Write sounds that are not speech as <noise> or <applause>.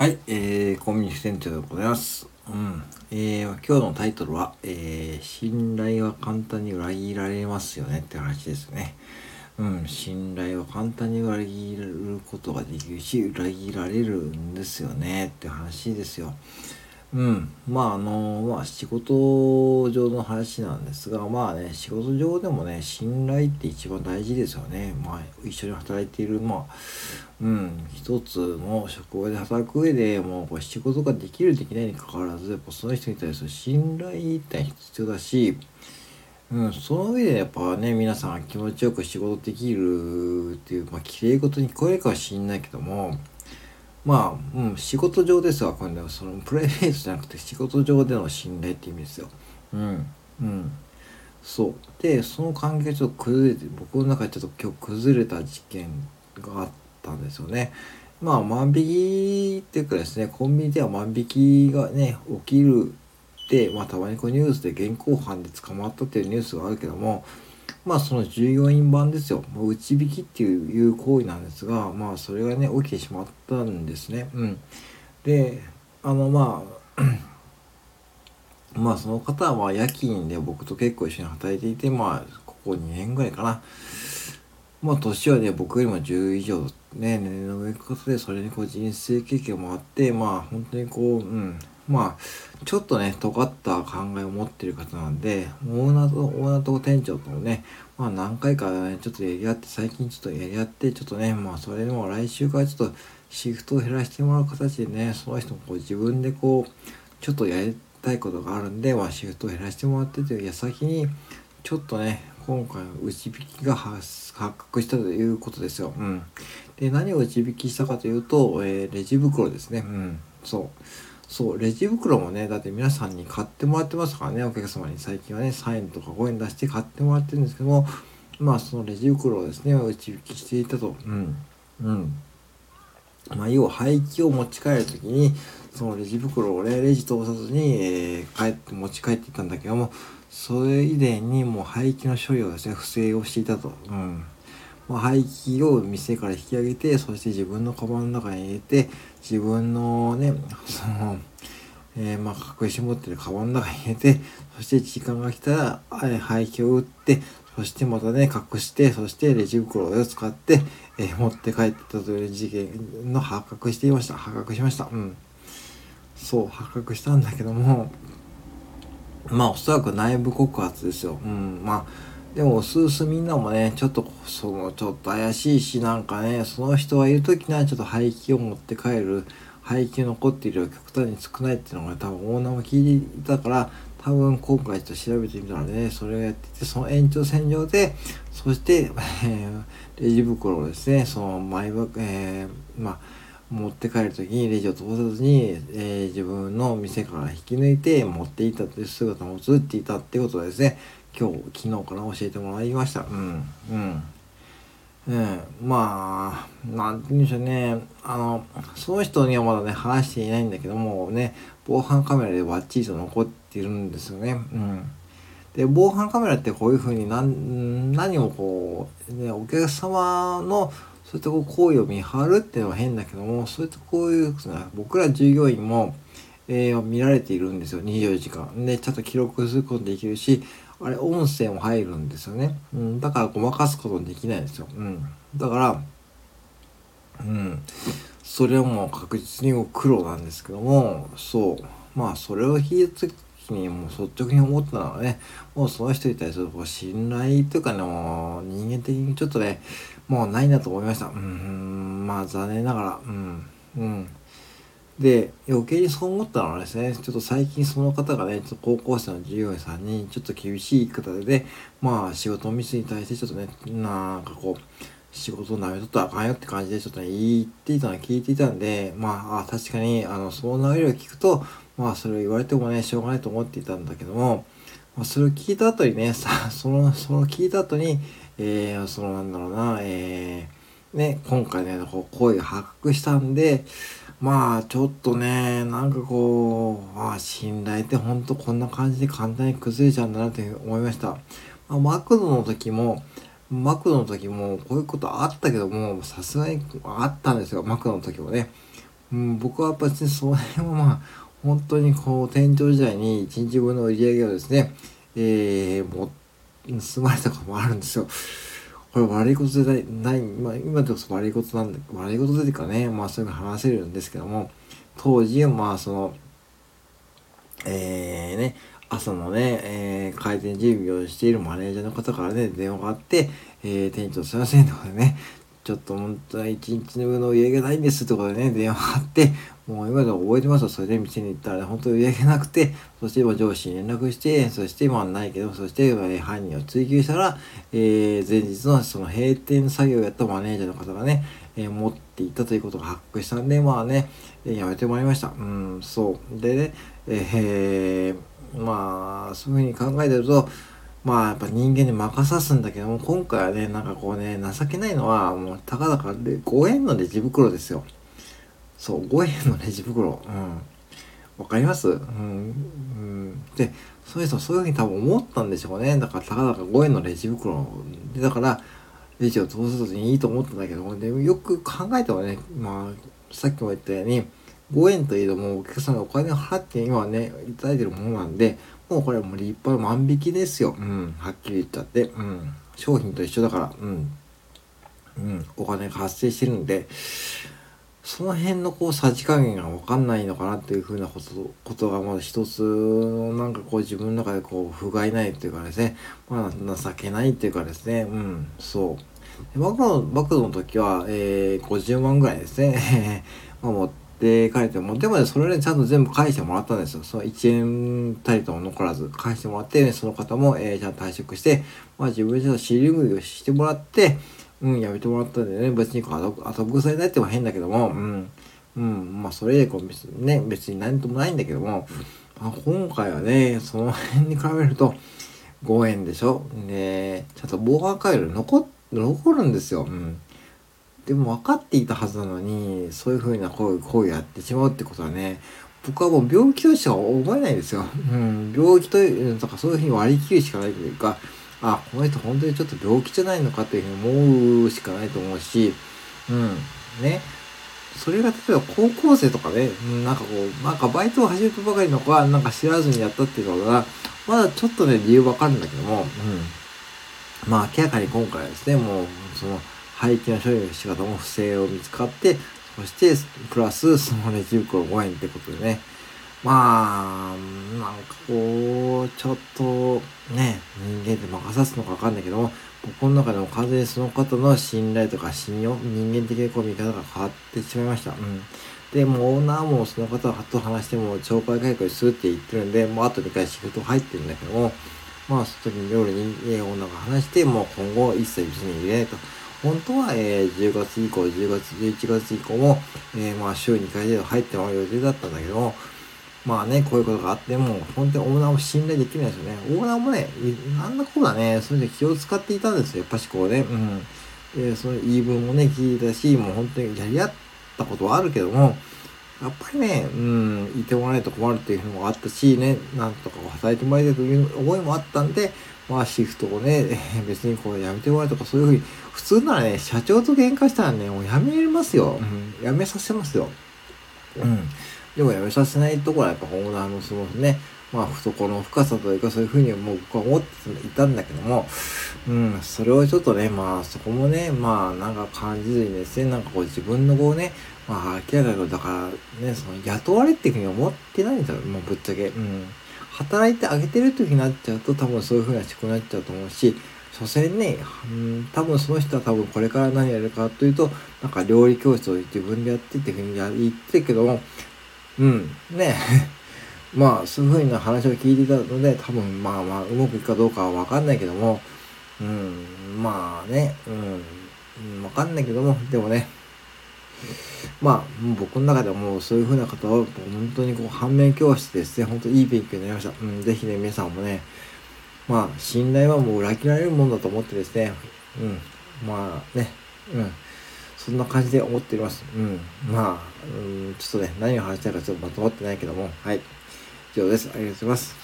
はい、えー、コンビニ店長でございます。うん。えー、今日のタイトルは、えー、信頼は簡単に裏切られますよねって話ですね。うん、信頼は簡単に裏切ることができるし、裏切られるんですよねって話ですよ。うん。まあ、あの、まあ、仕事上の話なんですが、まあね、仕事上でもね、信頼って一番大事ですよね。まあ、一緒に働いている、まあ、うん、一つの職場で働く上でもうこれ仕事ができるできないにかかわらずやっぱその人に対する信頼って必要だし、うん、その上でやっぱね皆さん気持ちよく仕事できるっていうまあ綺麗事に聞こえるかはしんないけどもまあ、うん、仕事上ですわ今度はそのプライベートじゃなくて仕事上での信頼って意味ですよ。うんうんそうでその関係ちょっと崩れて僕の中でちょっと今日崩れた事件があったんですよね。まあ万引きっていうかですねコンビニでは万引きがね起きるで、まあ、たまにこうニュースで現行犯で捕まったっていうニュースがあるけどもまあその従業員版ですよ。もう内引きっていう行為なんですが、まあそれがね、起きてしまったんですね。うん。で、あのまあ、<clears throat> まあその方は夜勤で僕と結構一緒に働いていて、まあここ2年ぐらいかな。まあ年はね、僕よりも10以上ね、年齢の上方で、それにこう人生経験もあって、まあ本当にこう、うん、まあ、ちょっとね、尖った考えを持ってる方なんで、オーナーと、オーナーと店長ともね、まあ何回かね、ちょっとやり合って、最近ちょっとやり合って、ちょっとね、まあそれでも来週からちょっとシフトを減らしてもらう形でね、その人もこう自分でこう、ちょっとやりたいことがあるんで、まあシフトを減らしてもらってという矢先に、ちょっとね、今回の内引きが発覚したということですよ。うん。で、何を内引きしたかというと、えー、レジ袋ですね。うん。そう。そう、レジ袋もね、だって皆さんに買ってもらってますからね、お客様に最近はね、3円とか5円出して買ってもらってるんですけども、まあそのレジ袋をですね、打ち引きしていたと。うん。うん。まあ要は廃棄を持ち帰るときに、そのレジ袋をね、レジ通さずに、えー、帰って持ち帰っていったんだけども、それ以前にもう廃棄の処理をですね、不正をしていたと。うん。まあ、廃棄を店から引き上げてそして自分のカバンの中に入れて自分のね <laughs> その、えー、まあ隠し持ってるカバンの中に入れてそして時間が来たら廃棄を打ってそしてまたね隠してそしてレジ袋を使って、えー、持って帰ったという事件の発覚していました。発覚しました。うん。そう発覚したんだけどもまあおそらく内部告発ですよ。うん。まあでも、スースみんなもね、ちょっと、その、ちょっと怪しいし、なんかね、その人がいる時にはちょっと廃棄を持って帰る、廃棄残っている極端に少ないっていうのが多分オーナーも聞いていたから、多分今回ちょっと調べてみたらね、それをやってて、その延長線上で、そして、えー、レジ袋をですね、その、マイバッグ、えー、まあ、持って帰る時にレジを通さずに、えー、自分の店から引き抜いて持っていたという姿も映っていたってことですね。今日昨日から教えてもらいました。うんうん。ええまあなんて言うんでしょうね。あのその人にはまだね話していないんだけどもね防犯カメラでバッチリと残っているんですよね。うん。で防犯カメラってこういうふうに何何もこう、ね、お客様のそういった行為を見張るっていうのは変だけどもそういったこういう僕ら従業員も、えー、見られているんですよ。24時間。でちゃんと記録することできるしあれ音声も入るんですよね。うん、だからごまかすことできないんですよ。うん。だから、うん。それはもう確実に黒なんですけども、そう。まあ、それを聞いた時にもう率直に思ったのはね、もうその人に対するこう信頼というかね、もう人間的にちょっとね、もうないなと思いました。うん、まあ残念ながら、うん、うん。で、余計にそう思ったのはですね、ちょっと最近その方がね、ちょっと高校生の従業員さんにちょっと厳しい言い方でね、まあ仕事ミスに対してちょっとね、なんかこう、仕事を舐めとったらあかんよって感じでちょっとね、言っていたのを聞いていたんで、まあ、確かに、あの、その流れを聞くと、まあ、それを言われてもね、しょうがないと思っていたんだけども、まあ、それを聞いた後にね、<laughs> さ、その、その聞いた後に、えー、そのなんだろうな、えー、ね、今回ね、こう、声が発覚したんで、まあちょっとね、なんかこう、あ信頼ってほんとこんな感じで簡単に崩れちゃうんだなって思いました。まあ、マクドの時も、マクドの時もこういうことあったけども、さすがにあったんですよ、マクドの時もね。うん、僕はやっぱりそれもまあ、本当にこう、店長時代に1日分の売り上げをですね、えー、も盗まれたこともあるんですよ。これ悪いことでない、まあ今でこそ悪いことなんだ、悪いことでかね、まあそういうの話せるんですけども、当時はまあその、えー、ね、朝のね、えー、開店準備をしているマネージャーの方からね、電話があって、えー、店長すいませんとかね、ちょっと本当は一日の分の売り上げないんですってことでね、電話があって、もう今でも覚えてますよ。それで店に行ったら、本当に売り上げなくて、そして今上司に連絡して、そしてまあないけど、そして、犯人を追及したら、えー、前日のその閉店作業をやったマネージャーの方がね、えー、持っていたということが発覚したんで、まあね、やめてもらいました。うん、そう。でね、えー、まあ、そういうふうに考えてると、まあやっぱ人間に任さすんだけども、今回はね、なんかこうね、情けないのは、もうたかだかで5円のレジ袋ですよ。そう、5円のレジ袋。うん。わかります？うん。うん。で、そういう人そういうふうに多分思ったんでしょうね。だからたかだか5円のレジ袋。で、だから、レジを通すとにいいと思ったんだけども、でよく考えてもね、まあ、さっきも言ったように、5円といえども、お客さんがお金を払って今はね、いただいてるものなんで、もうこれもう立派な万引きですよ。うん。はっきり言っちゃって。うん。商品と一緒だから。うん。うん。お金が発生してるんで、その辺のこうさじ加減が分かんないのかなっていうふうなことことがまず一つなんかこう自分の中でこう不甲斐ないっていうかですね、まあ情けないっていうかですね、うん、そう。バクの、バクの時は、えー、50万ぐらいですね。<laughs> まあ、持っで、書いても、でもね、それね、ちゃんと全部返してもらったんですよ。その1円たりとも残らず返してもらって、その方も、えー、ちゃんと退職して、まあ自分でちょっと尻拭いをしてもらって、うん、やめてもらったんでね、別に後後腐れないっても変だけども、うん、うん、まあそれでこう別ね、別に何ともないんだけども、まあ、今回はね、その辺に比べると、5円でしょ。で、ちゃんと防犯回路残、残るんですよ。うん。でも分かっていたはずなのに、そういうふうな行為行為やってしまうってことはね、僕はもう病気としては覚えないですよ。うん、病気という、とかそういうふうに割り切るしかないというか、あ、この人本当にちょっと病気じゃないのかっていうふうに思うしかないと思うし、うん、ね。それが例えば高校生とかね、なんかこう、なんかバイトを始めたばかりの子はなんか知らずにやったっていうのが、まだちょっとね、理由わかるんだけども、うん。まあ明らかに今回はですね、もう、その、廃棄の処理の仕方も不正を見つかって、そして、プラス、そのレジ袋5円ってことでね。まあ、なんかこう、ちょっと、ね、人間って任さすのかわかんないけども、僕の中でも完全にその方の信頼とか信用、人間的なこう見方が変わってしまいました。うん。で、もうオーナーもその方と話しても懲戒解雇するって言ってるんで、もうあと2回仕事入ってるんだけども、まあ、その時に夜に、オーナーが話して、もう今後一切別に入れないと。本当は、えー、10月以降、10月、11月以降も、えー、まあ、週2回程度入ってもらう予定だったんだけども、まあね、こういうことがあっても、本当にオーナーを信頼できないですよね。オーナーもね、なんだこうだね、それで気を使っていたんですよ、やっぱしこうね。うん。で、その言い分もね、聞いたし、もう本当にやり合ったことはあるけども、やっぱりね、うん、いてもらえないと困るっていうのもあったし、ね、なんとか働いてもらいたいという思いもあったんで、まあシフトをね、<laughs> 別にこうやめてもらうとかそういうふうに、普通ならね、社長と喧嘩したらね、もうやめますよ。うん、やめさせますよ。うん。でもやめさせないところはやっぱオーナーのそのね、まあ懐の深さというかそういうふうにもう僕は思っていたんだけども、うん、それをちょっとね、まあそこもね、まあなんか感じずにですね、なんかこう自分のこうね、まあ明らかにだからね、その雇われっていうふうに思ってないんだよ、もうぶっちゃけ。うん。働いてあげてる時になっちゃうと多分そういう風な思考になっちゃうと思うし、所詮ね、うん、多分その人は多分これから何やるかというと、なんか料理教室を自分でやってっていう風に言ってるけども、うん、ね、<laughs> まあそういう風な話を聞いていたので、多分まあまあうまくいくかどうかはわかんないけども、うん、まあね、うん、わかんないけども、でもね、まあ、僕の中でもうそういう風な方は、本当にこう反面教師ですね、本当いい勉強になりました。うん、ぜひね、皆さんもね、まあ、信頼はもう裏切られるもんだと思ってですね、うん、まあね、うん、そんな感じで思っております。うん、まあ、うん、ちょっとね、何を話したいかちょっとまとまってないけども、はい、以上です。ありがとうございます。